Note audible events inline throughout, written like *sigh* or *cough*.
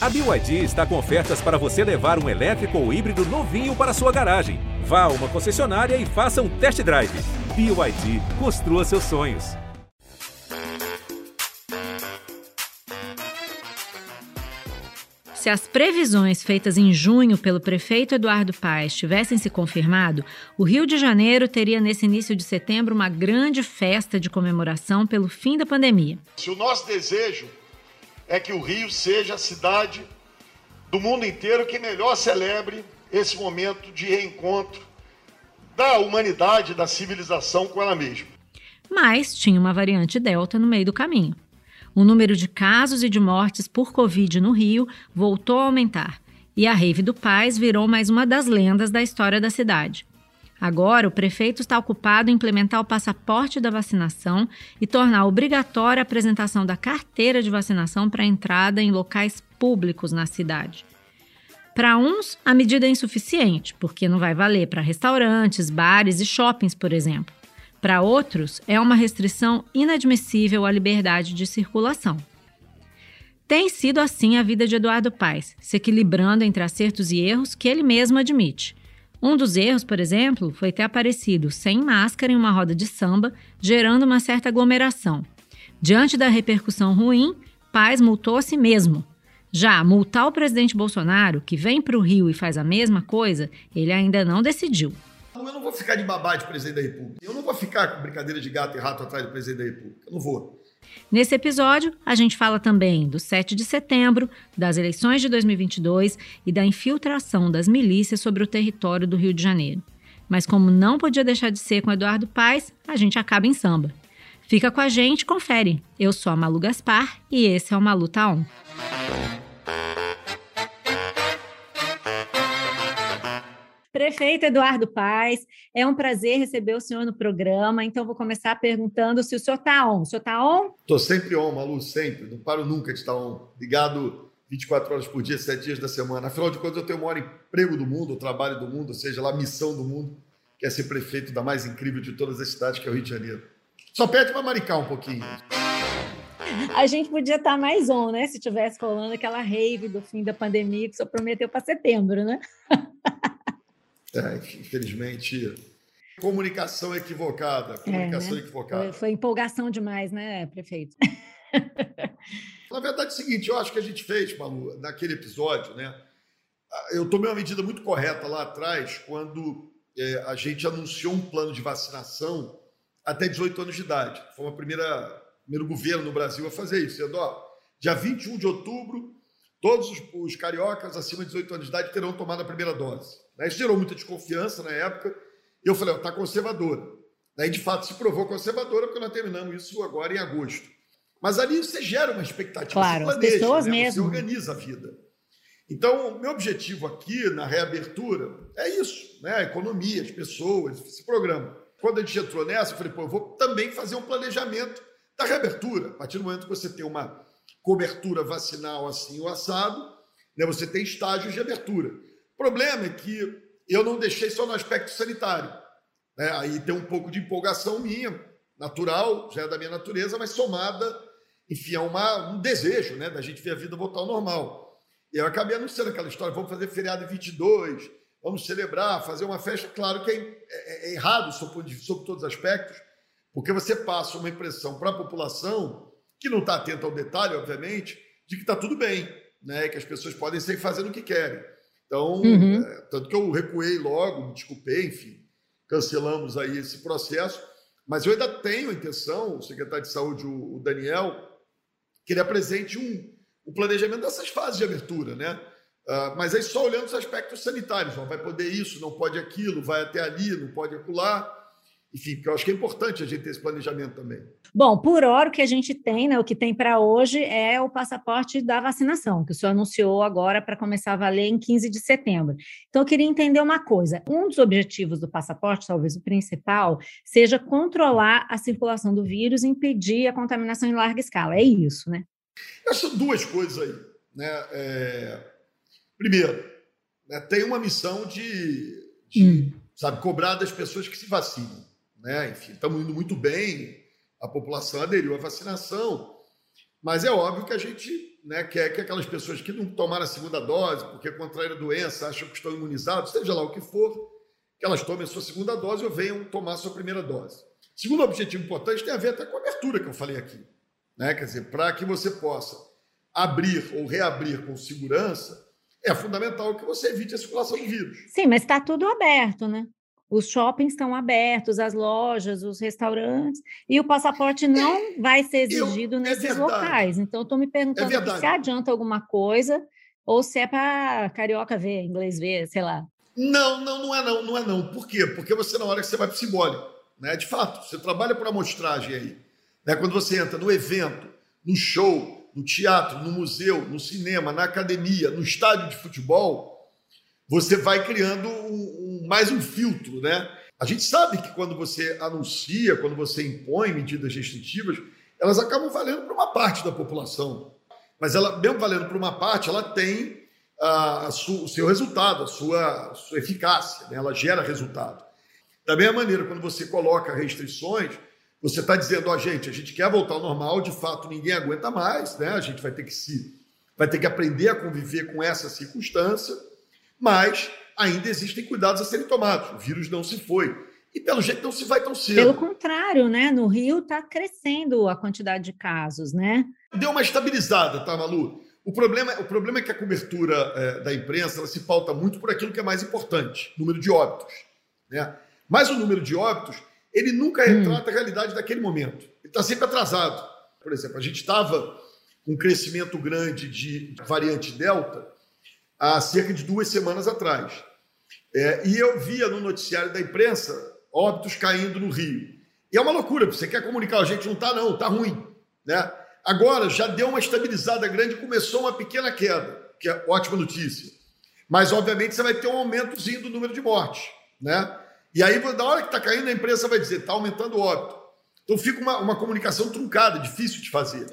A BYD está com ofertas para você levar um elétrico ou híbrido novinho para sua garagem. Vá a uma concessionária e faça um test drive. BYD, construa seus sonhos. Se as previsões feitas em junho pelo prefeito Eduardo Paes tivessem se confirmado, o Rio de Janeiro teria nesse início de setembro uma grande festa de comemoração pelo fim da pandemia. Se o nosso desejo é que o Rio seja a cidade do mundo inteiro que melhor celebre esse momento de reencontro da humanidade, da civilização com ela mesma. Mas tinha uma variante Delta no meio do caminho. O número de casos e de mortes por Covid no Rio voltou a aumentar e a Rave do Paz virou mais uma das lendas da história da cidade. Agora, o prefeito está ocupado em implementar o passaporte da vacinação e tornar obrigatória a apresentação da carteira de vacinação para entrada em locais públicos na cidade. Para uns, a medida é insuficiente, porque não vai valer para restaurantes, bares e shoppings, por exemplo. Para outros, é uma restrição inadmissível à liberdade de circulação. Tem sido assim a vida de Eduardo Paes, se equilibrando entre acertos e erros que ele mesmo admite. Um dos erros, por exemplo, foi ter aparecido sem máscara em uma roda de samba, gerando uma certa aglomeração. Diante da repercussão ruim, Paz multou a si mesmo. Já multar o presidente Bolsonaro, que vem para o Rio e faz a mesma coisa, ele ainda não decidiu. Eu não vou ficar de babá de presidente da República. Eu não vou ficar com brincadeira de gato e rato atrás do presidente da República. Eu não vou. Nesse episódio, a gente fala também do 7 de setembro, das eleições de 2022 e da infiltração das milícias sobre o território do Rio de Janeiro. Mas como não podia deixar de ser com Eduardo Paes, a gente acaba em samba. Fica com a gente, confere. Eu sou a Malu Gaspar e esse é o Malu Tá Prefeito Eduardo Paes, é um prazer receber o senhor no programa. Então, vou começar perguntando se o senhor está on. O senhor está on? Estou sempre on, Malu, sempre. Não paro nunca de estar on. Ligado 24 horas por dia, 7 dias da semana. Afinal de contas, eu tenho o maior emprego do mundo, o trabalho do mundo, ou seja, lá a missão do mundo, que é ser prefeito da mais incrível de todas as cidades, que é o Rio de Janeiro. Só pede para maricar um pouquinho. A gente podia estar tá mais on, né? Se tivesse rolando aquela rave do fim da pandemia que o senhor prometeu para setembro, né? *laughs* É, infelizmente, comunicação equivocada. Comunicação é, né? equivocada. Foi, foi, empolgação demais, né, prefeito? *laughs* Na verdade, é o seguinte, eu acho que a gente fez, Malu, naquele episódio, né? Eu tomei uma medida muito correta lá atrás, quando é, a gente anunciou um plano de vacinação até 18 anos de idade. Foi uma primeira primeiro governo no Brasil a fazer isso. Dizendo, ó, dia 21 de outubro, todos os, os cariocas acima de 18 anos de idade terão tomado a primeira dose. Né? Isso gerou muita desconfiança na época. E eu falei, está conservadora. Daí, de fato, se provou conservadora, porque nós terminamos isso agora em agosto. Mas ali você gera uma expectativa, claro, você planeja, pessoas né? mesmo. você organiza a vida. Então, meu objetivo aqui na reabertura é isso, né? A economia, as pessoas, esse programa. Quando a gente entrou nessa, eu falei, pô, eu vou também fazer um planejamento da reabertura. A partir do momento que você tem uma cobertura vacinal assim, o assado, né, você tem estágios de abertura. Problema é que eu não deixei só no aspecto sanitário. Né? Aí tem um pouco de empolgação minha, natural, já é da minha natureza, mas somada, enfim, a uma, um desejo né, da gente ver a vida voltar ao normal. E eu acabei anunciando aquela história: vamos fazer feriado em 22, vamos celebrar, fazer uma festa. Claro que é, é, é errado sob, sob todos os aspectos, porque você passa uma impressão para a população, que não está atenta ao detalhe, obviamente, de que está tudo bem, né? que as pessoas podem sair fazendo o que querem. Então, uhum. é, tanto que eu recuei logo, me desculpei, enfim, cancelamos aí esse processo. Mas eu ainda tenho a intenção, o secretário de Saúde, o Daniel, que ele apresente um, um planejamento dessas fases de abertura, né? Uh, mas aí só olhando os aspectos sanitários, ó, vai poder isso, não pode aquilo, vai até ali, não pode acular enfim, porque eu acho que é importante a gente ter esse planejamento também. Bom, por hora o que a gente tem, né, o que tem para hoje é o passaporte da vacinação, que o senhor anunciou agora para começar a valer em 15 de setembro. Então, eu queria entender uma coisa: um dos objetivos do passaporte, talvez o principal, seja controlar a circulação do vírus e impedir a contaminação em larga escala. É isso, né? Essas duas coisas aí. Né? É... Primeiro, né, tem uma missão de, de hum. sabe, cobrar das pessoas que se vacinam. Né? Enfim, estamos indo muito bem, a população aderiu à vacinação. Mas é óbvio que a gente né, quer que aquelas pessoas que não tomaram a segunda dose, porque contraíram a doença, acham que estão imunizados, seja lá o que for, que elas tomem a sua segunda dose ou venham tomar a sua primeira dose. Segundo objetivo importante tem a ver até com a abertura que eu falei aqui. Né? Quer dizer, para que você possa abrir ou reabrir com segurança, é fundamental que você evite a circulação do vírus. Sim, mas está tudo aberto, né? Os shoppings estão abertos, as lojas, os restaurantes, e o passaporte não é, vai ser exigido eu, é nesses é locais. Então, estou me perguntando é se adianta alguma coisa ou se é para carioca ver, inglês ver, sei lá. Não, não, não é não, não é não. Por quê? Porque você, na hora que você vai para o simbólico, né? De fato, você trabalha por amostragem aí. Né? Quando você entra no evento, no show, no teatro, no museu, no cinema, na academia, no estádio de futebol, você vai criando um, mais um filtro, né? A gente sabe que quando você anuncia, quando você impõe medidas restritivas, elas acabam valendo para uma parte da população. Mas ela, mesmo valendo para uma parte, ela tem a, a o seu resultado, a sua, a sua eficácia, né? ela gera resultado. Da mesma maneira, quando você coloca restrições, você está dizendo, ó, oh, gente, a gente quer voltar ao normal, de fato ninguém aguenta mais, né? A gente vai ter que se vai ter que aprender a conviver com essa circunstância mas ainda existem cuidados a serem tomados. O vírus não se foi. E pelo jeito não se vai tão cedo. Pelo contrário, né? No Rio está crescendo a quantidade de casos, né? Deu uma estabilizada, tá, Malu? O problema, o problema é que a cobertura é, da imprensa ela se pauta muito por aquilo que é mais importante, número de óbitos. Né? Mas o número de óbitos, ele nunca hum. retrata hum. a realidade daquele momento. Ele está sempre atrasado. Por exemplo, a gente estava com um crescimento grande de variante Delta, há cerca de duas semanas atrás. É, e eu via no noticiário da imprensa óbitos caindo no Rio. E é uma loucura, você quer comunicar, a gente não está não, está ruim. Né? Agora já deu uma estabilizada grande, começou uma pequena queda, que é ótima notícia. Mas, obviamente, você vai ter um aumentozinho do número de mortes. Né? E aí, na hora que está caindo, a imprensa vai dizer, está aumentando o óbito. Então fica uma, uma comunicação truncada, difícil de fazer.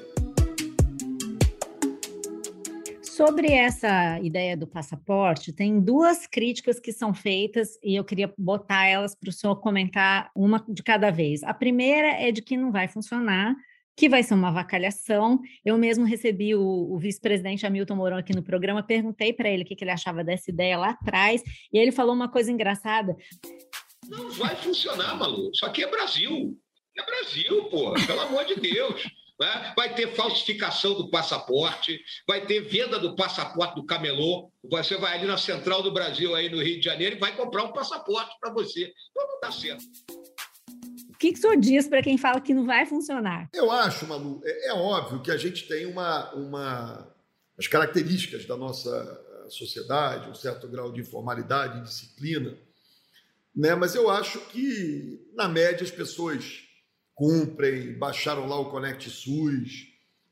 Sobre essa ideia do passaporte, tem duas críticas que são feitas e eu queria botar elas para o senhor comentar uma de cada vez. A primeira é de que não vai funcionar, que vai ser uma vacalhação. Eu mesmo recebi o, o vice-presidente Hamilton Mourão aqui no programa, perguntei para ele o que, que ele achava dessa ideia lá atrás, e ele falou uma coisa engraçada. Não vai funcionar, Malu. Isso aqui é Brasil. É Brasil, pô, pelo amor de Deus. Né? Vai ter falsificação do passaporte, vai ter venda do passaporte do camelô. Você vai ali na Central do Brasil, aí no Rio de Janeiro, e vai comprar um passaporte para você. Então não dá certo. O que, que o senhor diz para quem fala que não vai funcionar? Eu acho, Malu, é, é óbvio que a gente tem uma, uma. as características da nossa eh, sociedade, um certo grau de informalidade e disciplina, né? mas eu acho que, na média, as pessoas cumprem, baixaram lá o Connect SUS,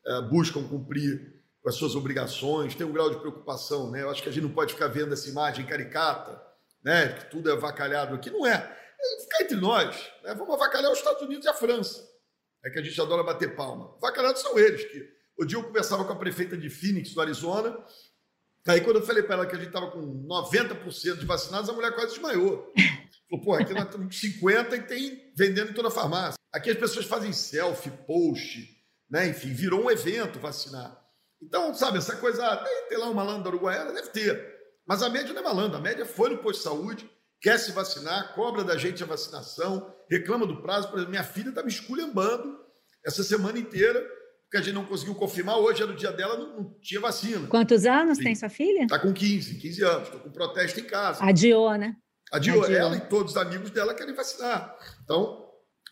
é, buscam cumprir com as suas obrigações, tem um grau de preocupação, né? Eu acho que a gente não pode ficar vendo essa imagem caricata, né? Que tudo é avacalhado aqui. Não é. é ficar entre nós, né? Vamos avacalhar os Estados Unidos e a França. É que a gente adora bater palma. Avacalhados são eles. Que... O dia eu conversava com a prefeita de Phoenix, do Arizona, Aí, quando eu falei para ela que a gente estava com 90% de vacinados, a mulher quase desmaiou. Falou, pô, aqui nós estamos 50% e tem vendendo em toda a farmácia. Aqui as pessoas fazem selfie, post, né? Enfim, virou um evento vacinar. Então, sabe, essa coisa, tem, tem lá um malandro da Uruguaiana, deve ter. Mas a média não é malandro, a média foi no posto de saúde, quer se vacinar, cobra da gente a vacinação, reclama do prazo. Por exemplo, minha filha está me esculhambando essa semana inteira, porque a gente não conseguiu confirmar. Hoje era o dia dela, não, não tinha vacina. Quantos anos Sim. tem sua filha? Está com 15, 15 anos, estou com protesto em casa. Adiou, né? Adiou. Adiou. Ela e todos os amigos dela querem vacinar. Então,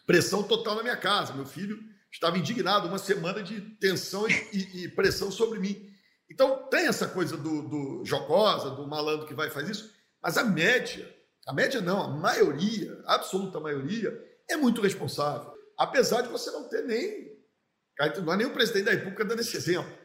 pressão total na minha casa. Meu filho estava indignado, uma semana de tensão e, e, e pressão sobre mim. Então, tem essa coisa do, do jocosa, do malandro que vai e faz isso, mas a média, a média não, a maioria, a absoluta maioria, é muito responsável. Apesar de você não ter nem. Não é nem o presidente da República dando esse exemplo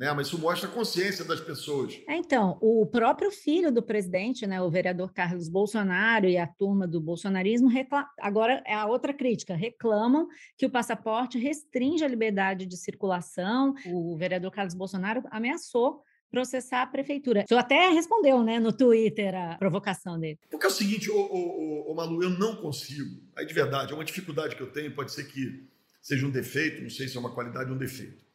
né? Mas isso mostra a consciência das pessoas. É, então, o próprio filho do presidente, né, o vereador Carlos Bolsonaro e a turma do bolsonarismo, reclam... agora é a outra crítica, reclamam que o passaporte restringe a liberdade de circulação. O vereador Carlos Bolsonaro ameaçou processar a prefeitura. O até respondeu, né, no Twitter a provocação dele. Porque é o seguinte, ô, ô, ô, Malu, eu não consigo. Aí de verdade, é uma dificuldade que eu tenho, pode ser que seja um defeito, não sei se é uma qualidade ou um defeito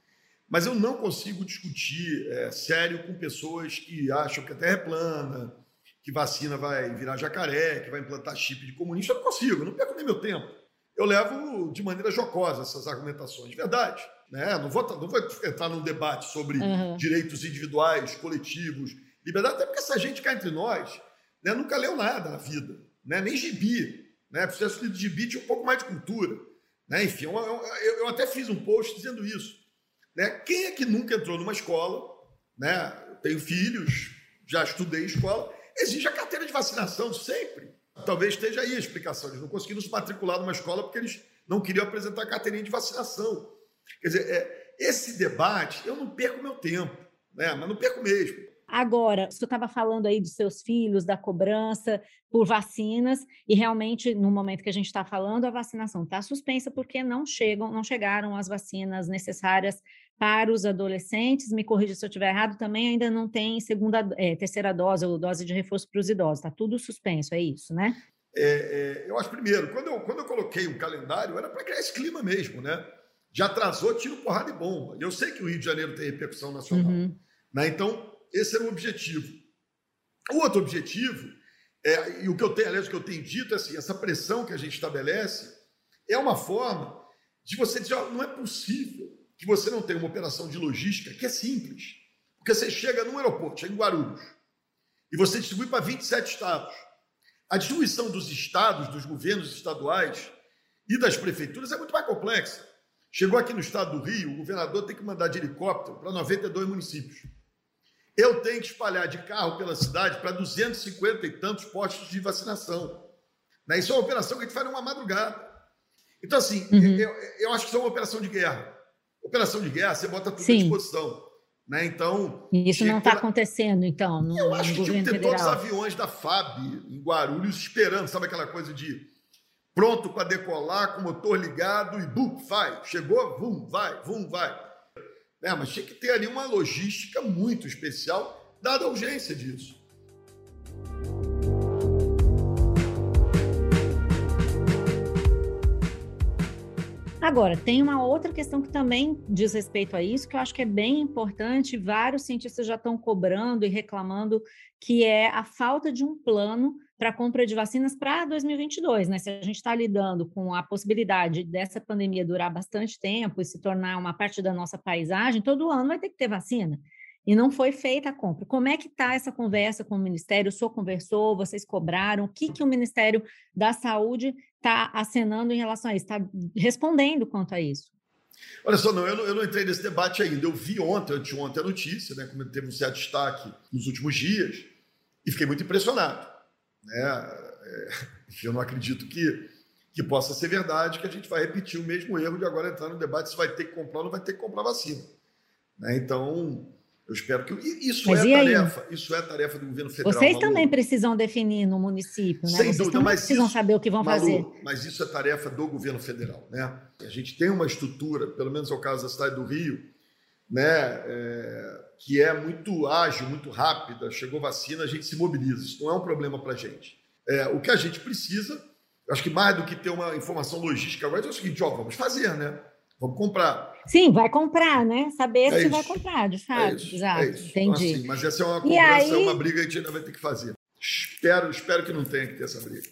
Mas eu não consigo discutir é, sério com pessoas que acham que a Terra é plana, que vacina vai virar jacaré, que vai implantar chip de comunista. Eu não consigo, eu não perco nem meu tempo. Eu levo de maneira jocosa essas argumentações. Verdade. Né? Não, vou, não vou entrar num debate sobre uhum. direitos individuais, coletivos, liberdade, até porque essa gente cá entre nós né, nunca leu nada na vida, né? nem gibi. Né? Processo de gibi tinha um pouco mais de cultura. Né? Enfim, eu, eu, eu até fiz um post dizendo isso. Né? Quem é que nunca entrou numa escola? Né? Tenho filhos, já estudei escola, exige a carteira de vacinação sempre. Talvez esteja aí a explicação. Eles não conseguiram se matricular numa escola porque eles não queriam apresentar a carteirinha de vacinação. Quer dizer, é, esse debate, eu não perco meu tempo, né? mas não perco mesmo. Agora, você estava falando aí dos seus filhos, da cobrança por vacinas, e realmente, no momento que a gente está falando, a vacinação está suspensa porque não chegam, não chegaram as vacinas necessárias para os adolescentes. Me corrija se eu estiver errado, também ainda não tem segunda, é, terceira dose ou dose de reforço para os idosos. Está tudo suspenso, é isso, né? É, é, eu acho primeiro, quando eu, quando eu coloquei um calendário, era para criar esse clima mesmo, né? Já atrasou, tiro, porrada e bomba. Eu sei que o Rio de Janeiro tem repercussão nacional. Uhum. Né? Então, esse era o objetivo. O outro objetivo, é, e o que eu tenho, aliás, o que eu tenho dito é assim: essa pressão que a gente estabelece é uma forma de você dizer, ó, não é possível que você não tenha uma operação de logística que é simples. Porque você chega num aeroporto, chega em Guarulhos, e você distribui para 27 estados. A distribuição dos estados, dos governos estaduais e das prefeituras é muito mais complexa. Chegou aqui no estado do Rio, o governador tem que mandar de helicóptero para 92 municípios. Eu tenho que espalhar de carro pela cidade para 250 e tantos postos de vacinação. Né? Isso é uma operação que a gente faz numa madrugada. Então, assim, uhum. eu, eu, acho que isso é uma operação de guerra. Operação de guerra, você bota tudo Sim. à disposição. Né? Então, isso não está pela... acontecendo, então, no, Eu acho que tinha que ter todos os aviões da FAB em Guarulhos esperando, sabe aquela coisa de pronto para decolar, com o motor ligado e bum, vai. Chegou, vum, vai, vum, vai. É, mas tinha que ter ali uma logística muito especial, dada a urgência disso. Agora, tem uma outra questão que também diz respeito a isso, que eu acho que é bem importante, vários cientistas já estão cobrando e reclamando, que é a falta de um plano para compra de vacinas para 2022, né? Se a gente está lidando com a possibilidade dessa pandemia durar bastante tempo e se tornar uma parte da nossa paisagem, todo ano vai ter que ter vacina. E não foi feita a compra. Como é que está essa conversa com o Ministério? O senhor conversou, vocês cobraram? O que, que o Ministério da Saúde está acenando em relação a isso? Está respondendo quanto a isso? Olha só, não eu, não, eu não entrei nesse debate ainda. Eu vi ontem, anteontem, a notícia, né, como teve um certo destaque nos últimos dias, e fiquei muito impressionado. Né? É, *laughs* eu não acredito que, que possa ser verdade que a gente vai repetir o mesmo erro de agora entrar no debate se vai ter que comprar ou não vai ter que comprar vacina. Né? Então, eu espero que. Isso mas é tarefa, isso é tarefa do governo federal. Vocês Malu. também precisam definir no município, né? Sem Vocês dúvida, mas precisam isso, saber o que vão Malu, fazer. Mas isso é tarefa do governo federal, né? A gente tem uma estrutura, pelo menos é o caso da cidade do Rio, né? É, que é muito ágil, muito rápida, chegou vacina, a gente se mobiliza. Isso não é um problema para a gente. É, o que a gente precisa, acho que mais do que ter uma informação logística agora, é o seguinte: ó, vamos fazer, né? Vamos comprar. Sim, vai comprar, né? Saber é se isso. vai comprar, de fato. É isso, Exato, é isso. Entendi. Então, assim, mas essa é uma aí... é uma briga que a gente ainda vai ter que fazer. Espero, espero que não tenha que ter essa briga.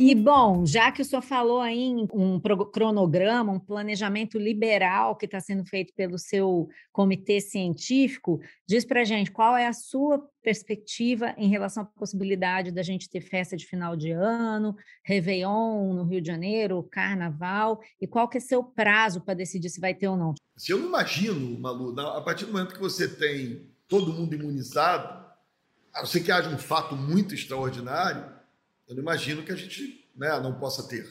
E, bom, já que o senhor falou aí em um cronograma, um planejamento liberal que está sendo feito pelo seu comitê científico, diz para gente qual é a sua perspectiva em relação à possibilidade da gente ter festa de final de ano, Réveillon no Rio de Janeiro, Carnaval, e qual que é seu prazo para decidir se vai ter ou não? Se eu imagino, Malu, a partir do momento que você tem todo mundo imunizado, a não ser que haja um fato muito extraordinário, eu não imagino que a gente né, não possa ter.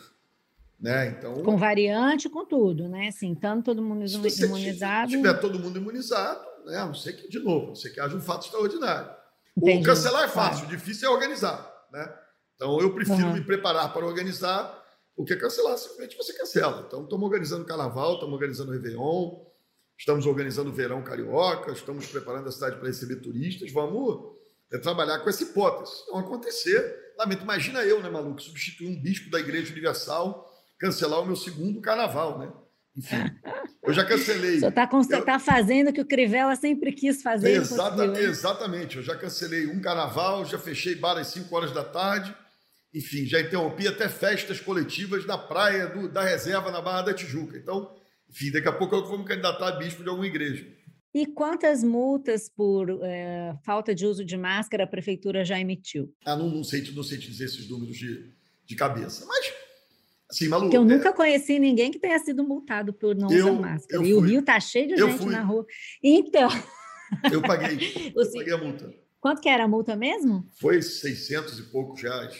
Né? Então, com variante, com tudo, né? Assim, tanto todo mundo se imunizado. Se tiver todo mundo imunizado, né? a não ser que, de novo, não sei que haja um fato extraordinário. Entendi. O cancelar é fácil, claro. difícil é organizar. Né? Então, eu prefiro uhum. me preparar para organizar o que cancelar, simplesmente você cancela. Então, estamos organizando carnaval, estamos organizando Réveillon, estamos organizando o verão carioca, estamos preparando a cidade para receber turistas. Vamos é, trabalhar com essa hipótese. Não acontecer, lamento, imagina eu, né, maluco, substituir um bispo da Igreja Universal cancelar o meu segundo carnaval, né? Enfim, eu já cancelei. Você está eu... tá fazendo o que o Crivella sempre quis fazer. Exatamente, exatamente. Eu já cancelei um carnaval, já fechei bar às 5 horas da tarde. Enfim, já interrompi até festas coletivas na praia do, da reserva na Barra da Tijuca. Então, enfim, daqui a pouco eu vou me candidatar a bispo de alguma igreja. E quantas multas por é, falta de uso de máscara a prefeitura já emitiu? Ah, não, não, sei, não sei te dizer esses números de, de cabeça. Mas, assim, Malu... Porque eu nunca é... conheci ninguém que tenha sido multado por não eu, usar máscara. E o Rio está cheio de eu gente fui. na rua. Então... *laughs* Eu paguei, *laughs* eu paguei a multa. Quanto que era a multa mesmo? Foi 600 e poucos reais.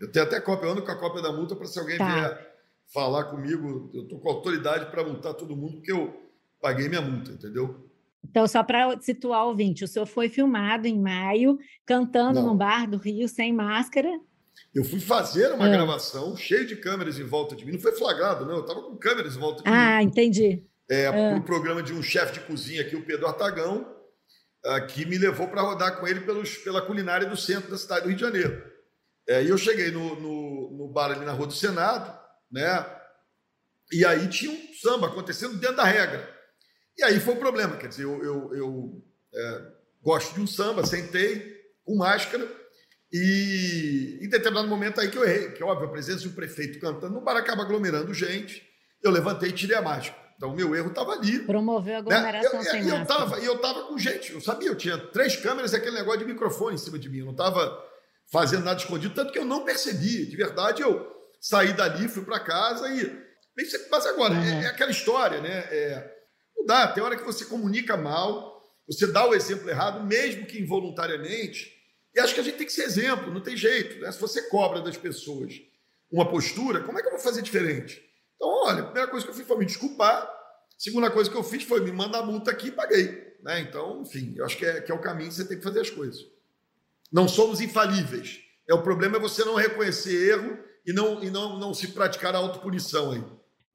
Eu tenho até cópia, eu ando com a cópia da multa para se alguém tá. vier falar comigo, eu estou com autoridade para multar todo mundo, porque eu paguei minha multa, entendeu? Então, só para situar o ouvinte, o senhor foi filmado em maio, cantando Não. no bar do Rio sem máscara. Eu fui fazer uma ah. gravação cheio de câmeras em volta de mim. Não foi flagrado, não. Eu estava com câmeras em volta de ah, mim. Ah, entendi. É, ah. Para o programa de um chefe de cozinha aqui, o Pedro Artagão, uh, que me levou para rodar com ele pelos, pela culinária do centro da cidade do Rio de Janeiro. É, e eu cheguei no, no, no bar ali na Rua do Senado, né? E aí tinha um samba acontecendo dentro da regra. E aí foi o problema, quer dizer, eu, eu, eu é, gosto de um samba, sentei com máscara e em determinado momento aí que eu errei, que óbvio, a presença de um prefeito cantando no bar acaba aglomerando gente, eu levantei e tirei a máscara. Então, o meu erro estava ali. Promoveu a né? aglomeração né? eu, sem e eu tava, E eu estava com gente, eu sabia, eu tinha três câmeras e aquele negócio de microfone em cima de mim, eu não estava fazendo nada escondido, tanto que eu não percebi. De verdade, eu saí dali, fui para casa e... Mas agora, uhum. é, é, aquela história, né? É, dá. Tem hora que você comunica mal, você dá o exemplo errado, mesmo que involuntariamente. E acho que a gente tem que ser exemplo, não tem jeito. Né? Se você cobra das pessoas uma postura, como é que eu vou fazer diferente? Então, olha, a primeira coisa que eu fiz foi me desculpar. A segunda coisa que eu fiz foi me mandar multa aqui e paguei. Né? Então, enfim, eu acho que é, que é o caminho que você tem que fazer as coisas. Não somos infalíveis. É o problema é você não reconhecer erro e não, e não, não se praticar a autopunição aí.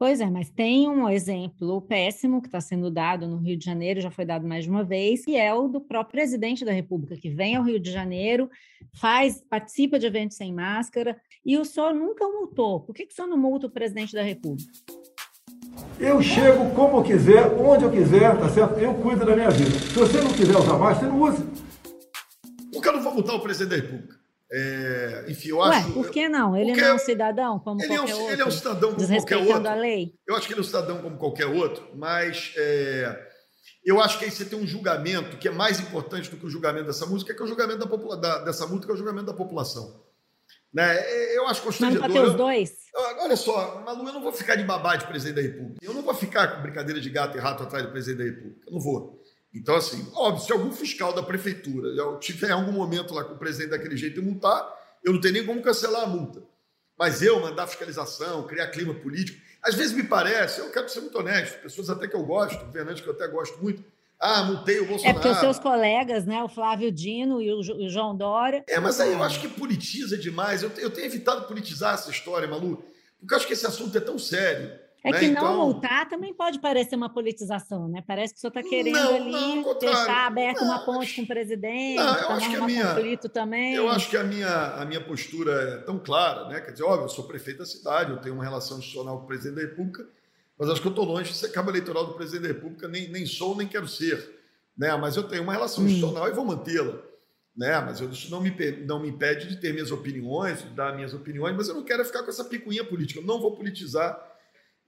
Pois é, mas tem um exemplo péssimo que está sendo dado no Rio de Janeiro, já foi dado mais de uma vez, que é o do próprio presidente da República, que vem ao Rio de Janeiro, faz, participa de eventos sem máscara, e o senhor nunca multou. Por que, que o senhor não multa o presidente da República? Eu chego como eu quiser, onde eu quiser, tá certo? Eu cuido da minha vida. Se você não quiser usar máscara, você não use. Por que eu não vou multar o presidente da República? É, enfim, eu Ué, acho. por que não? Ele não é um cidadão como ele qualquer é um, outro. Ele é um cidadão como qualquer outro. a lei. Eu acho que ele é um cidadão como qualquer outro, mas é, eu acho que aí você tem um julgamento que é mais importante do que o julgamento dessa música, que é o julgamento da, da, dessa multa, que é o julgamento da população. Né? É, eu acho constrangedor. Mas ter os dois? Eu, olha só, Malu, eu não vou ficar de babá de presidente da República. Eu não vou ficar com brincadeira de gato e rato atrás do presidente da República. Eu não vou. Então, assim, óbvio, se algum fiscal da prefeitura tiver em algum momento lá com o presidente daquele jeito e multar, eu não tenho nem como cancelar a multa. Mas eu mandar fiscalização, criar clima político, às vezes me parece, eu quero ser muito honesto, pessoas até que eu gosto, governantes que eu até gosto muito, ah, multei o Bolsonaro. É porque os seus colegas, né, o Flávio Dino e o João Dória. É, mas aí eu acho que politiza demais. Eu, eu tenho evitado politizar essa história, Malu, porque eu acho que esse assunto é tão sério. É né? que não então... multar também pode parecer uma politização, né? Parece que o senhor está querendo não, ali não, deixar aberta uma ponte com o presidente, não, eu acho que a minha, conflito também. Eu acho que a minha, a minha postura é tão clara, né? Quer dizer, óbvio, eu sou prefeito da cidade, eu tenho uma relação institucional com o presidente da República, mas acho que eu estou longe de ser cabo eleitoral do presidente da República, nem, nem sou, nem quero ser. Né? Mas eu tenho uma relação hum. institucional e vou mantê-la. Né? Mas eu, isso não me, não me impede de ter minhas opiniões, de dar minhas opiniões, mas eu não quero ficar com essa picuinha política. Eu não vou politizar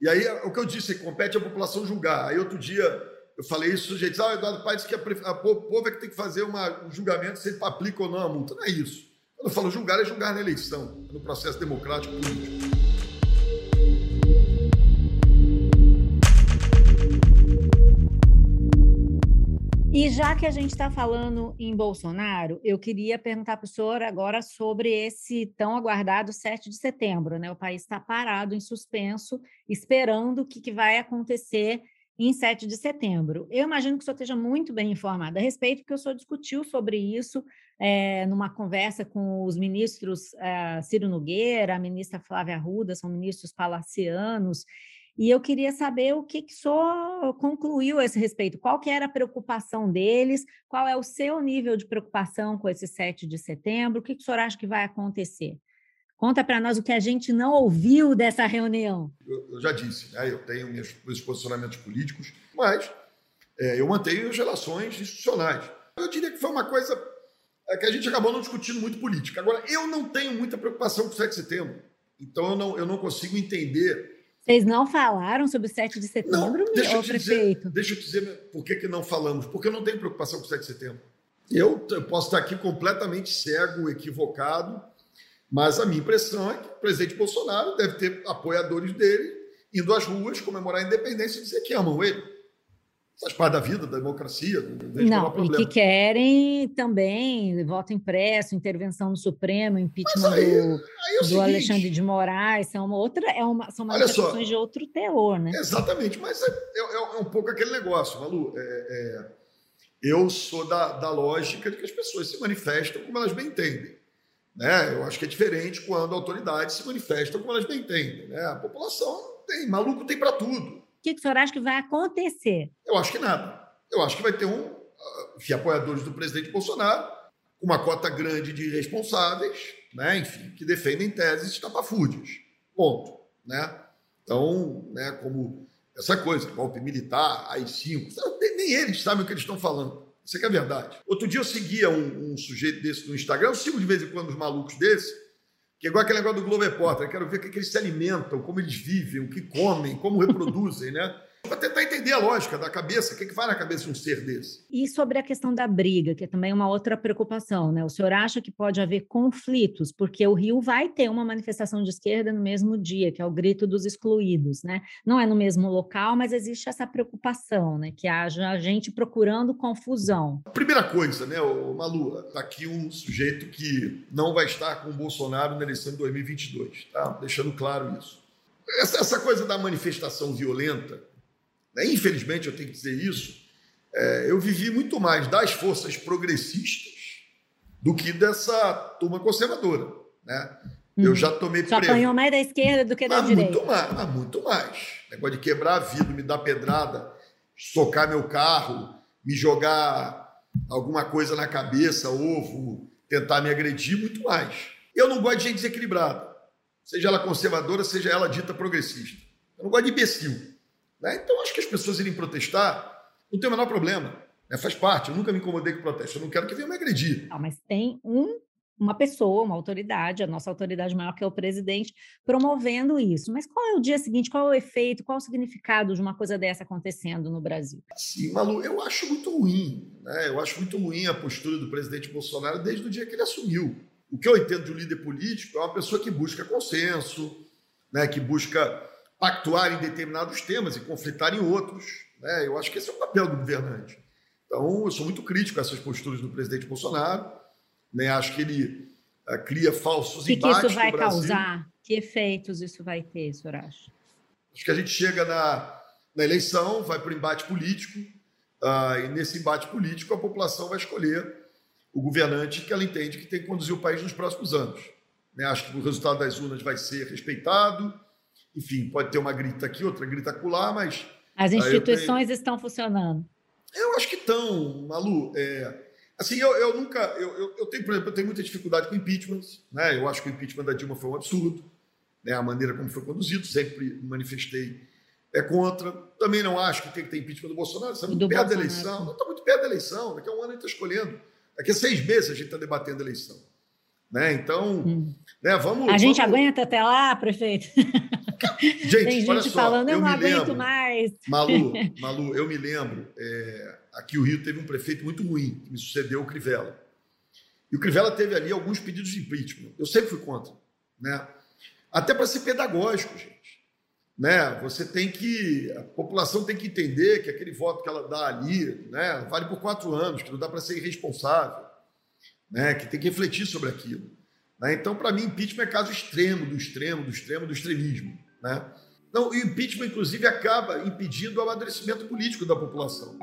e aí, o que eu disse, compete à população julgar. Aí, outro dia, eu falei isso, sujeito, ah, o Eduardo Paes que a, a povo é que tem que fazer uma, um julgamento se ele aplica ou não a multa. Não é isso. Quando eu falo julgar, é julgar na eleição, no processo democrático político. E já que a gente está falando em Bolsonaro, eu queria perguntar para o senhor agora sobre esse tão aguardado 7 de setembro. Né? O país está parado, em suspenso, esperando o que, que vai acontecer em 7 de setembro. Eu imagino que o senhor esteja muito bem informado a respeito, porque o senhor discutiu sobre isso é, numa conversa com os ministros é, Ciro Nogueira, a ministra Flávia Arruda, são ministros palacianos, e eu queria saber o que, que senhor concluiu a esse respeito. Qual que era a preocupação deles? Qual é o seu nível de preocupação com esse 7 de setembro? O que, que o senhor acha que vai acontecer? Conta para nós o que a gente não ouviu dessa reunião. Eu, eu já disse, né? eu tenho meus, meus posicionamentos políticos, mas é, eu mantenho as relações institucionais. Eu diria que foi uma coisa é, que a gente acabou não discutindo muito política. Agora, eu não tenho muita preocupação com o 7 de setembro, então eu não, eu não consigo entender. Vocês não falaram sobre o 7 de setembro, não, deixa eu prefeito? Dizer, deixa eu te dizer por que, que não falamos. Porque eu não tenho preocupação com o 7 de setembro. Eu, eu posso estar aqui completamente cego, equivocado, mas a minha impressão é que o presidente Bolsonaro deve ter apoiadores dele indo às ruas comemorar a independência e dizer que amam ele faz parte da vida, da democracia. Não, não e que querem também voto impresso, intervenção no Supremo, impeachment aí, do, aí é do seguinte, Alexandre de Moraes, são uma outra, é uma, são manifestações de outro teor, né? Exatamente, mas é, é, é, um pouco aquele negócio, Malu. É, é, eu sou da, da lógica de que as pessoas se manifestam como elas bem entendem. Né? Eu acho que é diferente quando autoridades se manifestam como elas bem entendem. Né? A população tem, maluco tem para tudo que, que o senhor acha que vai acontecer? Eu acho que nada. Eu acho que vai ter um, ah, enfim, apoiadores do presidente Bolsonaro, uma cota grande de responsáveis, né, enfim, que defendem teses estapafúrdias. Ponto. Né? Então, né, como essa coisa, golpe militar, AI-5, nem eles sabem o que eles estão falando. Isso é que é verdade. Outro dia eu seguia um, um sujeito desse no Instagram, eu sigo de vez em quando os malucos desse, que é igual aquele negócio do Globo Repórter, quero ver o que, que eles se alimentam, como eles vivem, o que comem, como reproduzem, né? Para tentar entender a lógica da cabeça, o que, que vai na cabeça de um ser desse. E sobre a questão da briga, que é também uma outra preocupação, né? O senhor acha que pode haver conflitos, porque o Rio vai ter uma manifestação de esquerda no mesmo dia, que é o grito dos excluídos, né? Não é no mesmo local, mas existe essa preocupação, né? Que haja gente procurando confusão. Primeira coisa, né, Malu, está aqui um sujeito que não vai estar com o Bolsonaro na eleição de 2022, tá? Deixando claro isso. Essa coisa da manifestação violenta, né? Infelizmente, eu tenho que dizer isso. É, eu vivi muito mais das forças progressistas do que dessa turma conservadora. Né? Hum. Eu já tomei Só apanhou mais da esquerda do que da mas direita. Muito mais, mas muito mais. Negócio de quebrar vidro, me dar pedrada, socar meu carro, me jogar alguma coisa na cabeça, ovo, tentar me agredir, muito mais. Eu não gosto de gente desequilibrada, seja ela conservadora, seja ela dita progressista. Eu não gosto de imbecil. Né? Então, acho que as pessoas irem protestar não tem o menor problema. Né? Faz parte. Eu nunca me incomodei com protesto. Eu não quero que venham me agredir. Não, mas tem um, uma pessoa, uma autoridade, a nossa autoridade maior, que é o presidente, promovendo isso. Mas qual é o dia seguinte? Qual é o efeito? Qual é o significado de uma coisa dessa acontecendo no Brasil? Sim, Malu, eu acho muito ruim. Né? Eu acho muito ruim a postura do presidente Bolsonaro desde o dia que ele assumiu. O que eu entendo de um líder político é uma pessoa que busca consenso, né? que busca pactuar em determinados temas e conflitar em outros. Né? Eu acho que esse é o papel do governante. Então, eu sou muito crítico a essas posturas do presidente Bolsonaro. Né? Acho que ele uh, cria falsos embates. O que isso vai causar? Que efeitos isso vai ter, senhor acha? Acho que a gente chega na, na eleição, vai para o embate político, uh, e nesse embate político a população vai escolher o governante que ela entende que tem que conduzir o país nos próximos anos. Né? Acho que o resultado das urnas vai ser respeitado, enfim, pode ter uma grita aqui, outra grita acolá, mas. As instituições tenho... estão funcionando. Eu acho que estão, Malu. É... Assim, eu, eu nunca. Eu, eu, eu, tenho, por exemplo, eu tenho muita dificuldade com impeachment. Né? Eu acho que o impeachment da Dilma foi um absurdo. Né? A maneira como foi conduzido, sempre manifestei é contra. Também não acho que tem que ter impeachment do Bolsonaro. Está muito perto da eleição. Não está muito perto da eleição. Daqui a um ano a gente está escolhendo. Daqui a seis meses a gente está debatendo a eleição. Né? Então, hum. né, vamos. A gente vamos... aguenta até lá, prefeito? *laughs* Gente, Tem gente só, falando, eu, eu não aguento lembro, mais. Malu, *laughs* Malu, eu me lembro, é, aqui o Rio teve um prefeito muito ruim, que me sucedeu, o Crivella. E o Crivella teve ali alguns pedidos de impeachment. Eu sempre fui contra. Né? Até para ser pedagógico, gente. Né? Você tem que. A população tem que entender que aquele voto que ela dá ali né, vale por quatro anos, que não dá para ser irresponsável, né, que tem que refletir sobre aquilo. Né? Então, para mim, impeachment é caso extremo, do extremo, do extremo, do extremismo. Né? Então, o impeachment, inclusive, acaba impedindo o amadurecimento político da população.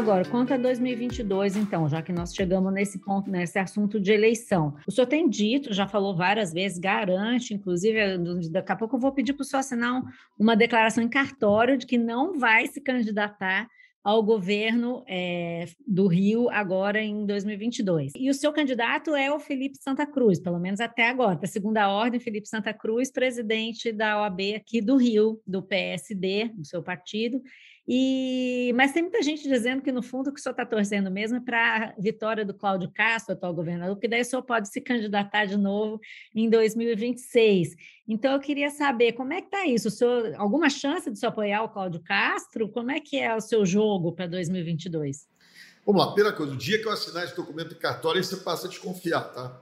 Agora, quanto a 2022, então, já que nós chegamos nesse ponto, nesse assunto de eleição, o senhor tem dito, já falou várias vezes, garante, inclusive, daqui a pouco eu vou pedir para o senhor assinar uma declaração em cartório de que não vai se candidatar ao governo é, do Rio agora em 2022. E o seu candidato é o Felipe Santa Cruz, pelo menos até agora. Da segunda ordem, Felipe Santa Cruz, presidente da OAB aqui do Rio, do PSD, do seu partido. E, mas tem muita gente dizendo que, no fundo, o que o senhor está torcendo mesmo é para a vitória do Cláudio Castro, atual governador, porque daí o senhor pode se candidatar de novo em 2026. Então, eu queria saber como é que está isso. O senhor, alguma chance de se apoiar o Cláudio Castro? Como é que é o seu jogo para 2022? Vamos lá, primeira coisa, o dia que eu assinar esse documento de cartório, você passa a desconfiar, tá?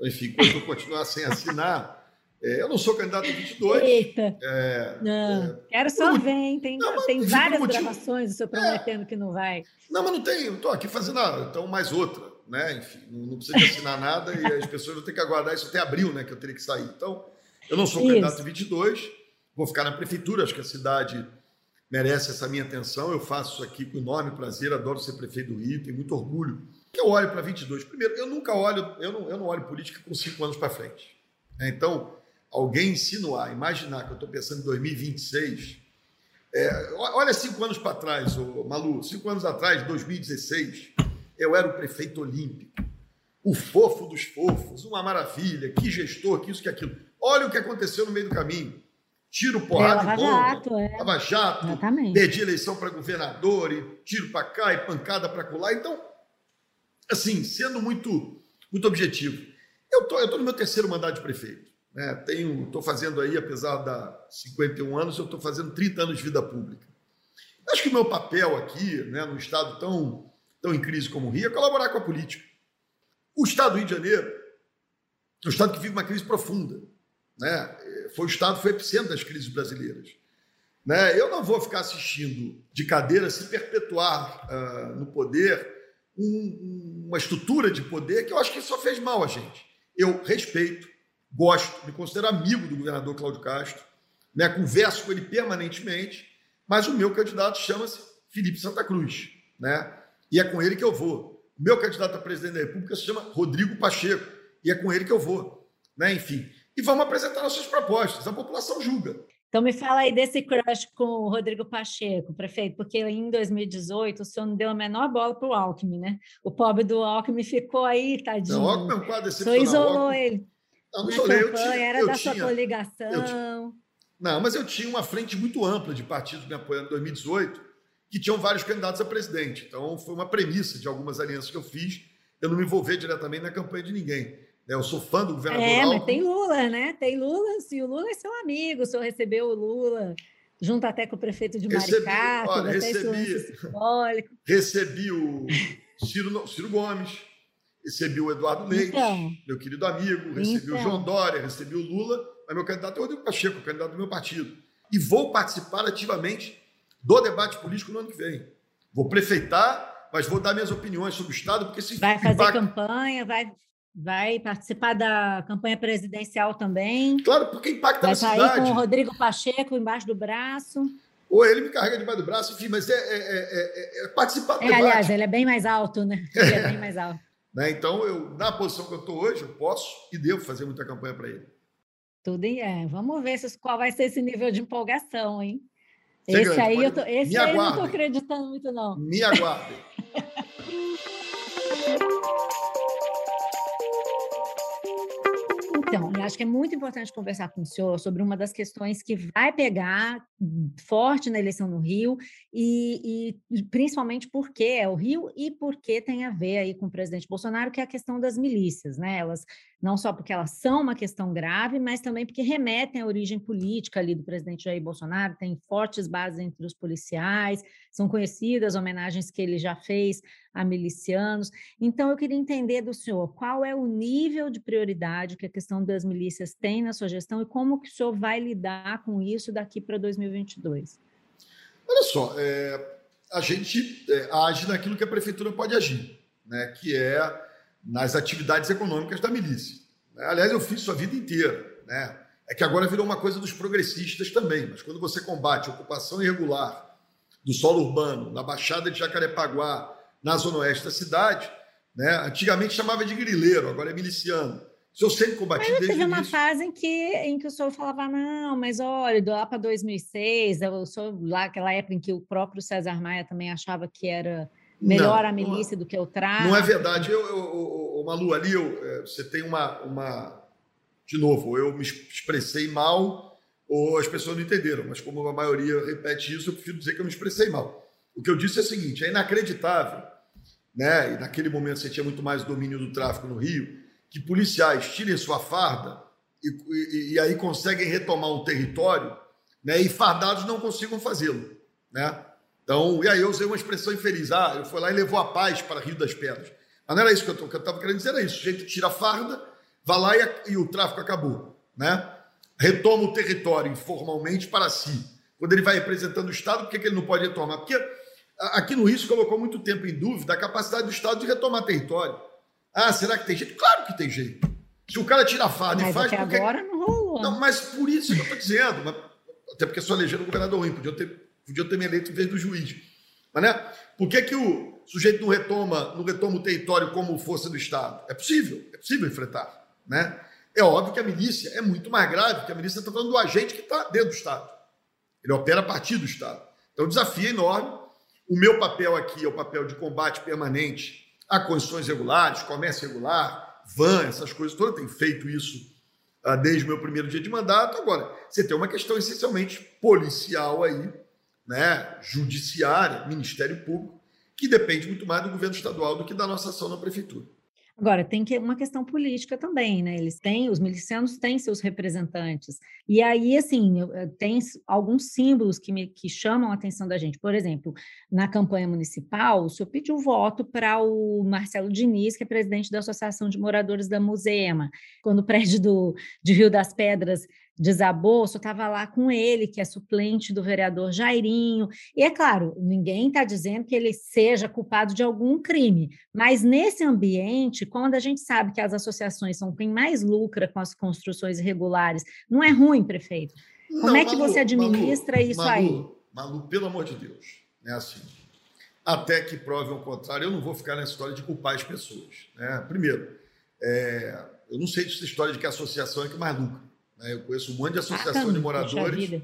Enfim, quando eu continuar sem assinar, é, eu não sou candidato a 22. Eita! É, não, é, quero só ver, hein? Tem, não, tem várias motivo, gravações do senhor prometendo é, que não vai. Não, mas não tem, estou aqui fazendo nada, então mais outra, né? Enfim, não, não precisa assinar nada e as pessoas vão ter que aguardar isso até abril, né? Que eu teria que sair. Então, eu não sou isso. candidato a 22, vou ficar na prefeitura, acho que a cidade merece essa minha atenção. Eu faço isso aqui com enorme prazer, adoro ser prefeito do Rio, tenho muito orgulho. Eu olho para 22. Primeiro, eu nunca olho, eu não, eu não olho política com cinco anos para frente. Então, alguém insinuar, imaginar que eu estou pensando em 2026, é, olha cinco anos para trás, ô, Malu, cinco anos atrás, 2016, eu era o prefeito olímpico, o fofo dos fofos, uma maravilha, que gestor, que isso, que aquilo. Olha o que aconteceu no meio do caminho. Tiro, porrada Lava bomba, é. Lava Jato, Exatamente. perdi eleição para governador, e tiro para cá e pancada para colar. Então, assim, sendo muito, muito objetivo, eu tô, estou tô no meu terceiro mandato de prefeito. Né? Estou fazendo aí, apesar da 51 anos, eu estou fazendo 30 anos de vida pública. Acho que o meu papel aqui, né, num estado tão, tão em crise como o Rio, é colaborar com a política. O estado do Rio de Janeiro é um estado que vive uma crise profunda. Né? Foi o estado foi epicentro das crises brasileiras. Né? Eu não vou ficar assistindo de cadeira se perpetuar uh, no poder um, uma estrutura de poder que eu acho que só fez mal a gente. Eu respeito, gosto, me considero amigo do governador Cláudio Castro, né, converso com ele permanentemente, mas o meu candidato chama-se Felipe Santa Cruz, né? E é com ele que eu vou. O meu candidato a presidente da República se chama Rodrigo Pacheco, e é com ele que eu vou, né? Enfim. E vamos apresentar nossas propostas. A população julga. Então me fala aí desse crush com o Rodrigo Pacheco, prefeito, porque em 2018 o senhor não deu a menor bola para o Alckmin, né? O pobre do Alckmin ficou aí, tadinho. Não, o Alckmin é um quadro excepcional. O isolou Alckmin... ele. Não, eu tinha, era eu da tinha, sua coligação. não, mas eu tinha uma frente muito ampla de partidos me apoiando em 2018, que tinham vários candidatos a presidente. Então, foi uma premissa de algumas alianças que eu fiz, eu não me envolver diretamente na campanha de ninguém. Né, eu sou fã do governador É, mas tem Lula, né? Tem Lula, se o Lula é seu amigo, o senhor recebeu o Lula junto até com o prefeito de Maricá, olha, recebi, recebi o Ciro, Ciro Gomes, Recebi o Eduardo Leite, então, meu querido amigo, recebi então. o João Dória, recebi o Lula, mas meu candidato é o Rodrigo Pacheco, candidato do meu partido. E vou participar ativamente do debate político no ano que vem. Vou prefeitar, mas vou dar minhas opiniões sobre o Estado, porque se Vai fazer impacta... campanha, vai, vai participar da campanha presidencial também. Claro, porque impacta vai na cidade. Vai sair com o Rodrigo Pacheco embaixo do braço. Ou ele me carrega debaixo do braço, enfim, mas é, é, é, é participar do debate. Aliás, ele é bem mais alto, né? *laughs* Ele é bem mais alto. Né? Então, eu, na posição que eu estou hoje, eu posso e devo fazer muita campanha para ele. Tudo em é. Vamos ver se, qual vai ser esse nível de empolgação, hein? esse aí, eu, tô, esse aí eu não estou acreditando muito, não. Me aguardem. *laughs* Então, eu acho que é muito importante conversar com o senhor sobre uma das questões que vai pegar forte na eleição no Rio e, e principalmente porque é o Rio e porque tem a ver aí com o presidente Bolsonaro, que é a questão das milícias, né? Elas não só porque elas são uma questão grave, mas também porque remetem à origem política ali do presidente Jair Bolsonaro, tem fortes bases entre os policiais, são conhecidas homenagens que ele já fez a milicianos. Então, eu queria entender do senhor qual é o nível de prioridade que a questão das milícias tem na sua gestão e como que o senhor vai lidar com isso daqui para 2022. Olha só, é, a gente é, age naquilo que a prefeitura pode agir, né, que é nas atividades econômicas da milícia. Né? Aliás, eu fiz isso a vida inteira. Né? É que agora virou uma coisa dos progressistas também, mas quando você combate a ocupação irregular do solo urbano, na Baixada de Jacarepaguá, na zona oeste da cidade, né? antigamente chamava de grileiro, agora é miliciano. Se eu sempre combati mas desde teve uma fase em que, em que o senhor falava, não, mas olha, lá para 2006, eu sou lá aquela época em que o próprio César Maia também achava que era melhor Não, a milícia do que o tráfico. Não é verdade. Eu, eu, eu, eu, Malu, ali eu, é, você tem uma, uma. De novo, eu me expressei mal ou as pessoas não entenderam, mas como a maioria repete isso, eu prefiro dizer que eu me expressei mal. O que eu disse é o seguinte: é inacreditável, né? E naquele momento você tinha muito mais domínio do tráfico no Rio, que policiais tirem sua farda e, e, e aí conseguem retomar um território, né? E fardados não consigam fazê-lo, né? Então, e aí eu usei uma expressão infeliz. Ah, eu fui lá e levou a paz para Rio das Pedras. Mas não era isso que eu estava querendo dizer, era isso. O tira a farda, vai lá e, e, o tráfico acabou. Né? Retoma o território informalmente para si. Quando ele vai representando o Estado, por que, que ele não pode retomar? Porque aqui no Rio se colocou muito tempo em dúvida a capacidade do Estado de retomar território. Ah, será que tem jeito? Claro que tem jeito. Se o cara tira a farda mas e faz. Até porque... agora não rolou. Não, mas por isso que eu estou dizendo. Mas... Até porque sou elegendo o governador ruim, podia ter podia ter me eleito em vez do juiz. Mas, né? Por que, que o sujeito não retoma, não retoma o território como força do Estado? É possível, é possível enfrentar. Né? É óbvio que a milícia é muito mais grave, porque a milícia está falando do agente que está dentro do Estado. Ele opera a partir do Estado. Então, o desafio é enorme. O meu papel aqui é o papel de combate permanente a condições regulares, comércio regular, van, essas coisas todas. Tenho feito isso uh, desde o meu primeiro dia de mandato. Agora, você tem uma questão essencialmente policial aí, né, judiciária, Ministério Público, que depende muito mais do governo estadual do que da nossa ação na prefeitura. Agora, tem que uma questão política também, né? Eles têm, os milicianos têm seus representantes. E aí, assim, tem alguns símbolos que, me, que chamam a atenção da gente. Por exemplo, na campanha municipal, o senhor pediu voto para o Marcelo Diniz, que é presidente da Associação de Moradores da Musema. Quando o prédio do, de Rio das Pedras desabou, só estava lá com ele, que é suplente do vereador Jairinho. E é claro, ninguém está dizendo que ele seja culpado de algum crime, mas nesse ambiente, quando a gente sabe que as associações são quem mais lucra com as construções irregulares, não é ruim, prefeito? Como não, é que Malu, você administra Malu, isso Malu, aí? Malu, pelo amor de Deus, é assim. Até que prove o contrário, eu não vou ficar nessa história de culpar as pessoas. Né? Primeiro, é, eu não sei dessa história de que a associação é que mais lucra. Né? Eu conheço um monte de associação ah, de moradores.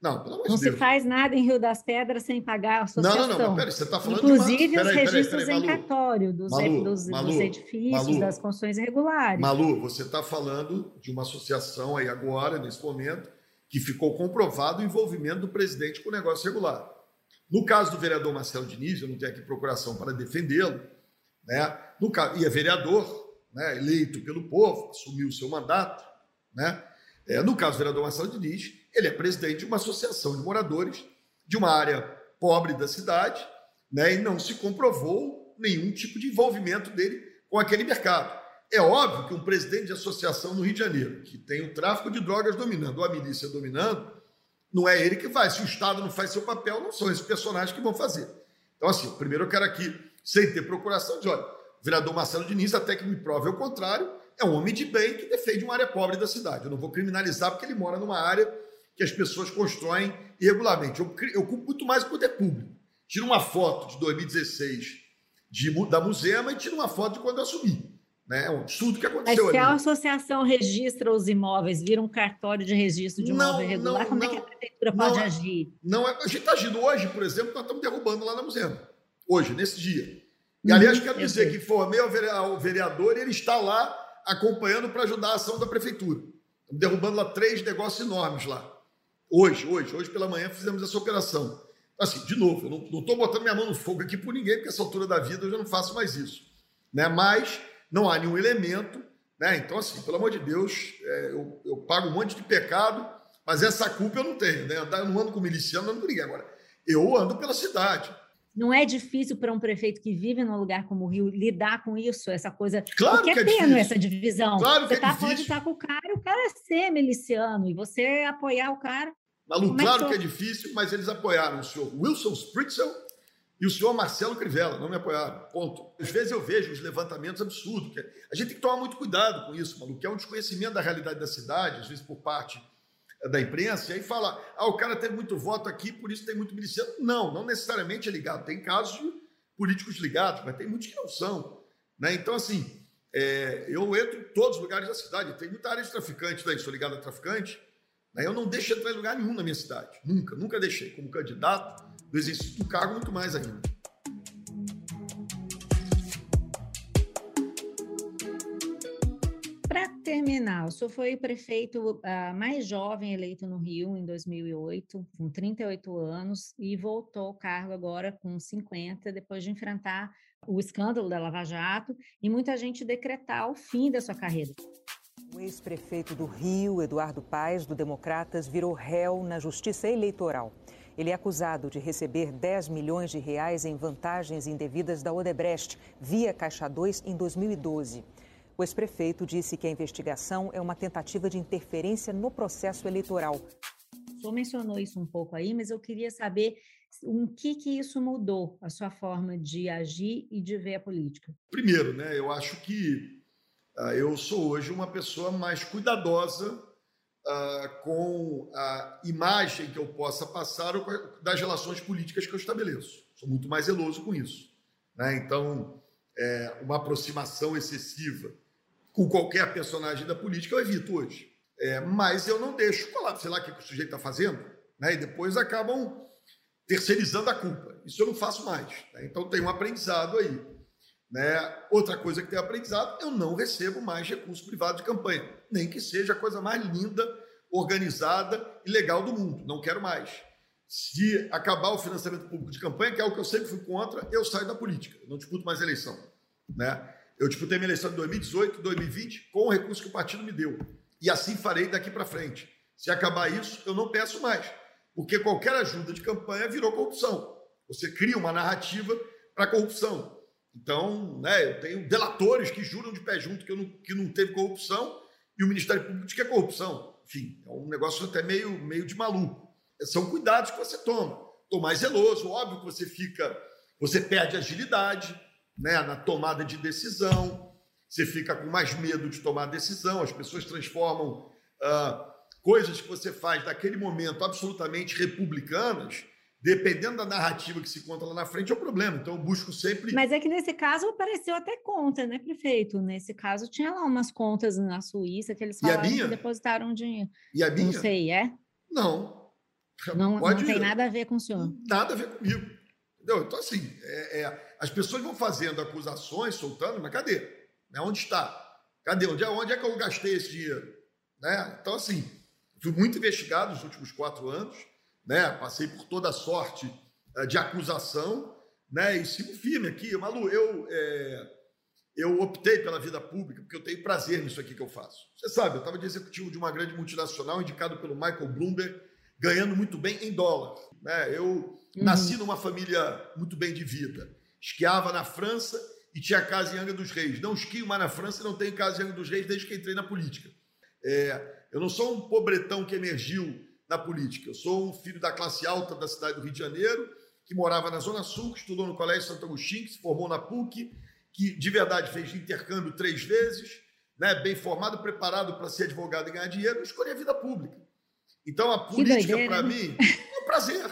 Não, pelo amor Não de se faz nada em Rio das Pedras sem pagar a associação. Não, não, não, peraí, você está falando Inclusive de uma... os registros em cartório dos, Malu, dos, Malu, dos edifícios, das construções irregulares. Malu, você está falando de uma associação aí agora, nesse momento, que ficou comprovado o envolvimento do presidente com o negócio regular. No caso do vereador Marcelo Diniz, eu não tenho aqui procuração para defendê-lo, né? No caso, e é vereador, né, eleito pelo povo, assumiu o seu mandato, né? É, no caso do vereador Marcelo Diniz, ele é presidente de uma associação de moradores de uma área pobre da cidade, né, e não se comprovou nenhum tipo de envolvimento dele com aquele mercado. É óbvio que um presidente de associação no Rio de Janeiro, que tem o tráfico de drogas dominando, ou a milícia dominando, não é ele que vai. Se o Estado não faz seu papel, não são esses personagens que vão fazer. Então, assim, primeiro eu quero aqui, sem ter procuração, dizer, olha, o vereador Marcelo Diniz, até que me prove o contrário, é um homem de bem que defende uma área pobre da cidade. Eu não vou criminalizar porque ele mora numa área que as pessoas constroem irregularmente. Eu, eu culpo muito mais o poder público. Tira uma foto de 2016 de, da Musema e tira uma foto de quando eu assumi. Né? É um absurdo que aconteceu Mas se ali. a associação registra os imóveis, vira um cartório de registro de imóvel não, irregular, não, como não, é que a prefeitura pode é, agir? Não, é, a gente está agindo hoje, por exemplo, nós estamos derrubando lá na Musema. Hoje, nesse dia. E, aliás, quero dizer que formei ao vereador e ele está lá acompanhando para ajudar a ação da prefeitura. Estamos derrubando lá três negócios enormes lá. Hoje, hoje, hoje pela manhã fizemos essa operação. Assim, de novo, eu não estou botando minha mão no fogo aqui por ninguém, porque essa altura da vida eu já não faço mais isso. Né? Mas não há nenhum elemento. Né? Então, assim, pelo amor de Deus, é, eu, eu, pago um monte de pecado, mas essa culpa eu não tenho. Né? Eu não ando com miliciano, não ando com ninguém. Agora, eu ando pela cidade. Não é difícil para um prefeito que vive num lugar como o Rio lidar com isso, essa coisa. Claro porque que é, é tênue essa divisão. Claro você que tá, é pode estar com o cara e o cara é ser miliciano, e você apoiar o cara. Malu, é claro que é difícil, mas eles apoiaram o senhor Wilson Spritzel e o senhor Marcelo Crivella, não me apoiaram. Ponto. Às vezes eu vejo os levantamentos absurdos. A gente tem que tomar muito cuidado com isso, Malu, que é um desconhecimento da realidade da cidade, às vezes por parte da imprensa, e aí fala, ah, o cara teve muito voto aqui, por isso tem muito miliciano. Não, não necessariamente é ligado. Tem casos de políticos ligados, mas tem muitos que não são. Né? Então, assim, é, eu entro em todos os lugares da cidade. Tem muita área de traficante daí, sou ligado a traficante. Né? Eu não deixo entrar em lugar nenhum na minha cidade. Nunca, nunca deixei. Como candidato do exercício do cargo, muito mais ainda. Terminar, o senhor foi prefeito uh, mais jovem eleito no Rio em 2008, com 38 anos, e voltou ao cargo agora com 50, depois de enfrentar o escândalo da Lava Jato e muita gente decretar o fim da sua carreira. O ex-prefeito do Rio, Eduardo Paes, do Democratas, virou réu na Justiça Eleitoral. Ele é acusado de receber 10 milhões de reais em vantagens indevidas da Odebrecht via Caixa 2 em 2012. O ex-prefeito disse que a investigação é uma tentativa de interferência no processo eleitoral. O senhor mencionou isso um pouco aí, mas eu queria saber o que, que isso mudou, a sua forma de agir e de ver a política. Primeiro, né, eu acho que uh, eu sou hoje uma pessoa mais cuidadosa uh, com a imagem que eu possa passar das relações políticas que eu estabeleço. Sou muito mais zeloso com isso. Né? Então, é, uma aproximação excessiva com qualquer personagem da política, eu evito hoje. É, mas eu não deixo falar, sei lá o que o sujeito está fazendo, né? e depois acabam terceirizando a culpa. Isso eu não faço mais. Né? Então tem um aprendizado aí. Né? Outra coisa que tem aprendizado, eu não recebo mais recurso privado de campanha, nem que seja a coisa mais linda, organizada e legal do mundo. Não quero mais. Se acabar o financiamento público de campanha, que é o que eu sempre fui contra, eu saio da política. Eu não disputo mais eleição. Né? Eu disputei minha eleição em 2018, 2020, com o recurso que o partido me deu. E assim farei daqui para frente. Se acabar isso, eu não peço mais. Porque qualquer ajuda de campanha virou corrupção. Você cria uma narrativa para corrupção. Então, né, eu tenho delatores que juram de pé junto que, não, que não teve corrupção e o Ministério Público diz que é corrupção. Enfim, é um negócio até meio, meio de maluco. São cuidados que você toma. Mais zeloso, óbvio que você fica, você perde agilidade, né, na tomada de decisão, você fica com mais medo de tomar decisão, as pessoas transformam uh, coisas que você faz naquele momento absolutamente republicanas, dependendo da narrativa que se conta lá na frente, é o problema. Então, eu busco sempre. Mas é que nesse caso apareceu até conta, né, prefeito? Nesse caso, tinha lá umas contas na Suíça que eles falaram que depositaram dinheiro. E a minha? Não sei, é? Não. Não, não tem nada a ver com o senhor. Nada a ver comigo. Entendeu? Então, assim, é, é, as pessoas vão fazendo acusações, soltando, mas cadê? Né? Onde está? Cadê? Onde é, onde é que eu gastei esse dinheiro? Né? Então, assim, fui muito investigado nos últimos quatro anos, né? passei por toda sorte uh, de acusação, né? e sigo firme aqui. Malu, eu, é, eu optei pela vida pública porque eu tenho prazer nisso aqui que eu faço. Você sabe, eu estava de executivo de uma grande multinacional, indicado pelo Michael Bloomberg, ganhando muito bem em dólar. Né? Eu Uhum. Nasci numa família muito bem de vida. Esquiava na França e tinha casa em Angra dos Reis. Não esquio mais na França e não tenho casa em Angra dos Reis desde que entrei na política. É, eu não sou um pobretão que emergiu na política. Eu sou um filho da classe alta da cidade do Rio de Janeiro, que morava na Zona Sul, que estudou no Colégio Santo Agostinho, que se formou na PUC, que de verdade fez intercâmbio três vezes, né, bem formado, preparado para ser advogado e ganhar dinheiro, escolhi a vida pública. Então a política, para né? mim, é um prazer.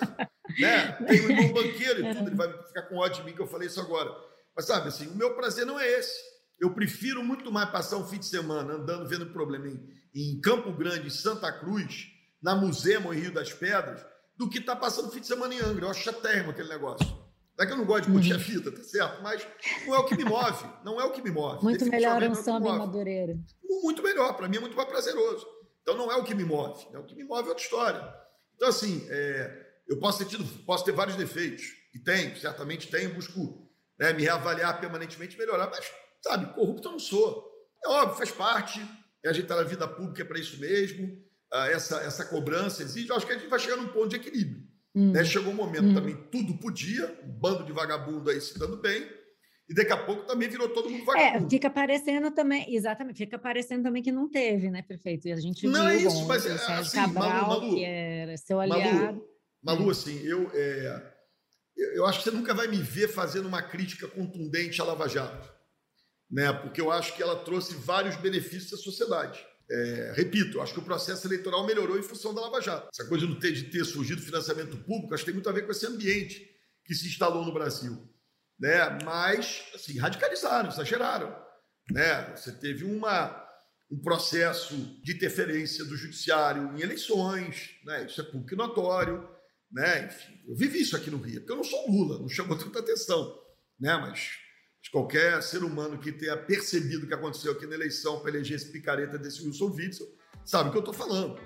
né? Tem um irmão banqueiro e tudo, ele vai ficar com ódio de mim que eu falei isso agora. Mas sabe assim, o meu prazer não é esse. Eu prefiro muito mais passar um fim de semana andando vendo problema em, em Campo Grande, em Santa Cruz, na Musema, em Rio das Pedras, do que estar tá passando fim de semana em Angra. Eu acho chatérrimo aquele negócio. Não é que eu não gosto de curtir uhum. a fita, tá certo? Mas não é o que me move. Não é o que me move. Muito melhor um samba em Madureira. Muito melhor. Para mim é muito mais prazeroso. Então não é o que me move. Né? O que me move é outra história. Então, assim, é, eu posso ter tido, posso ter vários defeitos, e tenho, certamente tenho, busco né, me reavaliar permanentemente melhorar, mas, sabe, corrupto eu não sou. É óbvio, faz parte, é a gente está na vida pública é para isso mesmo, ah, essa, essa cobrança exige, eu acho que a gente vai chegar num ponto de equilíbrio. Hum. Né? Chegou um momento hum. também, tudo podia, um bando de vagabundo aí se dando bem, e daqui a pouco também virou todo mundo é, vagabundo. É, fica parecendo também, exatamente, fica parecendo também que não teve, né, prefeito? E a gente não é isso, mas é, assim, Cabral, Malu, Malu, que era seu aliado. Malu, Malu, assim, eu, é, eu acho que você nunca vai me ver fazendo uma crítica contundente à Lava Jato, né? porque eu acho que ela trouxe vários benefícios à sociedade. É, repito, acho que o processo eleitoral melhorou em função da Lava Jato. Essa coisa de ter, de ter surgido financiamento público, acho que tem muito a ver com esse ambiente que se instalou no Brasil. Né? Mas, assim, radicalizaram, exageraram. Né? Você teve uma, um processo de interferência do judiciário em eleições, né? isso é público notório. Né? Enfim, eu vivi isso aqui no Rio, porque eu não sou Lula, não chamou tanta atenção. Né? Mas qualquer ser humano que tenha percebido o que aconteceu aqui na eleição para eleger esse picareta desse Wilson Witzel sabe o que eu estou falando.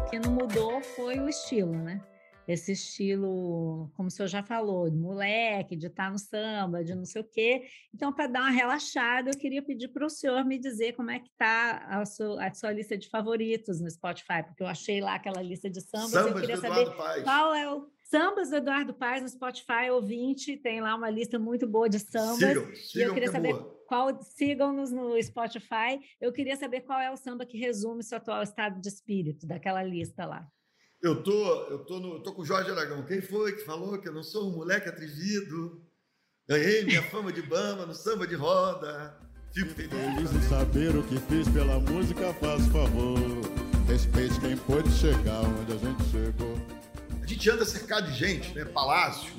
O que não mudou foi o estilo, né? Esse estilo, como o senhor já falou, de moleque, de estar no samba, de não sei o quê. Então, para dar uma relaxada, eu queria pedir para o senhor me dizer como é que está a sua, a sua lista de favoritos no Spotify, porque eu achei lá aquela lista de sambas, sambas eu queria saber Paes. qual é o Sambas do Eduardo Paes no Spotify, ouvinte, tem lá uma lista muito boa de sambas. Sigam, sigam e eu queria que é saber boa. qual sigam-nos no Spotify. Eu queria saber qual é o samba que resume seu atual estado de espírito daquela lista lá. Eu tô, eu tô, no, eu tô com o Jorge Aragão. Quem foi que falou que eu não sou um moleque atrevido? Ganhei minha fama de bamba no samba de roda. Fico feliz. Feliz em saber o que fiz pela música, faz favor. Respeite quem pôde chegar onde a gente chegou. A gente anda cercado de gente, né? Palácio,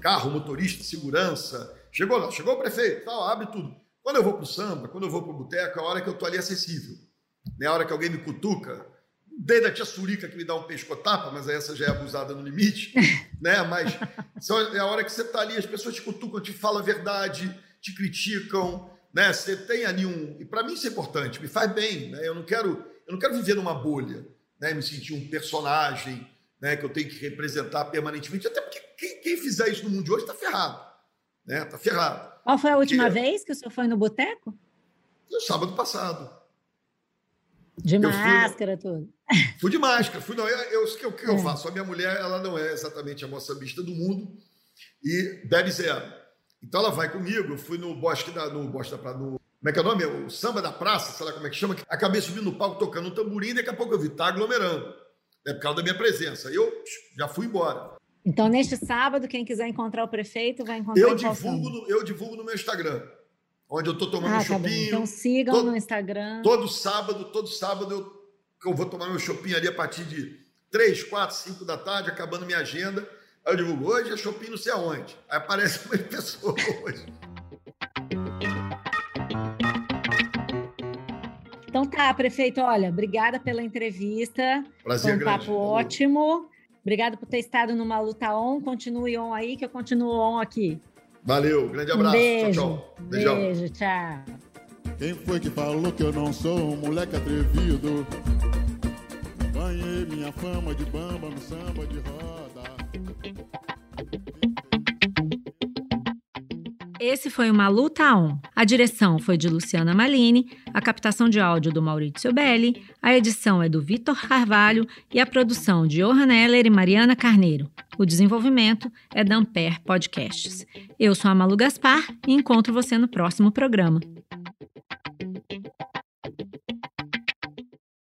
carro, motorista, segurança. Chegou lá, chegou o prefeito, tal, abre tudo. Quando eu vou pro samba, quando eu vou pro boteco, é a hora que eu tô ali acessível. É a hora que alguém me cutuca, desde a tia Surica que me dá um pescotapa, mas essa já é abusada no limite, *laughs* né? Mas é a hora que você está ali, as pessoas te cutucam, te falam a verdade, te criticam, né? Você tem ali um. E para mim isso é importante, me faz bem, né? Eu não quero, eu não quero viver numa bolha, né? Me sentir um personagem, né? Que eu tenho que representar permanentemente, até porque quem, quem fizer isso no mundo de hoje está ferrado, né? Está ferrado. Qual foi a última vez que o senhor foi no boteco? No sábado passado. De máscara, fui, tudo. Fui de máscara. Fui, não, eu, o que, eu, que eu é. faço? A minha mulher ela não é exatamente a moçambista do mundo e bebe zero. Então ela vai comigo. Eu fui no Bosque da. No, Bosque da no, como é que é o nome? O Samba da Praça, sei lá como é que chama. Acabei subindo no palco tocando um tamborim e daqui a pouco eu vi, tá aglomerando. É por causa da minha presença. Eu já fui embora. Então, neste sábado, quem quiser encontrar o prefeito vai encontrar eu divulgo no, Eu divulgo no meu Instagram onde eu estou tomando ah, um chopinho. Tá então sigam todo, no Instagram. Todo sábado, todo sábado eu, eu vou tomar meu chopinho ali a partir de 3, 4, 5 da tarde, acabando minha agenda. Aí eu digo, hoje é shopping não sei aonde. Aí aparece *laughs* uma pessoa hoje. Então tá, prefeito, olha, obrigada pela entrevista. Prazer Foi um grande. papo ótimo. Obrigada por ter estado numa luta on. Continue on aí, que eu continuo on aqui. Valeu, grande abraço. beijo, tchau, tchau. Beijão. Beijo, tchau. Quem foi que falou que eu não sou um moleque atrevido? Ganhei minha fama de bamba no samba de roda. Esse foi uma Luta On. A direção foi de Luciana Malini, a captação de áudio do Maurício Belli, a edição é do Vitor Carvalho e a produção de Johan Heller e Mariana Carneiro. O desenvolvimento é da Ampere Podcasts. Eu sou a Malu Gaspar e encontro você no próximo programa.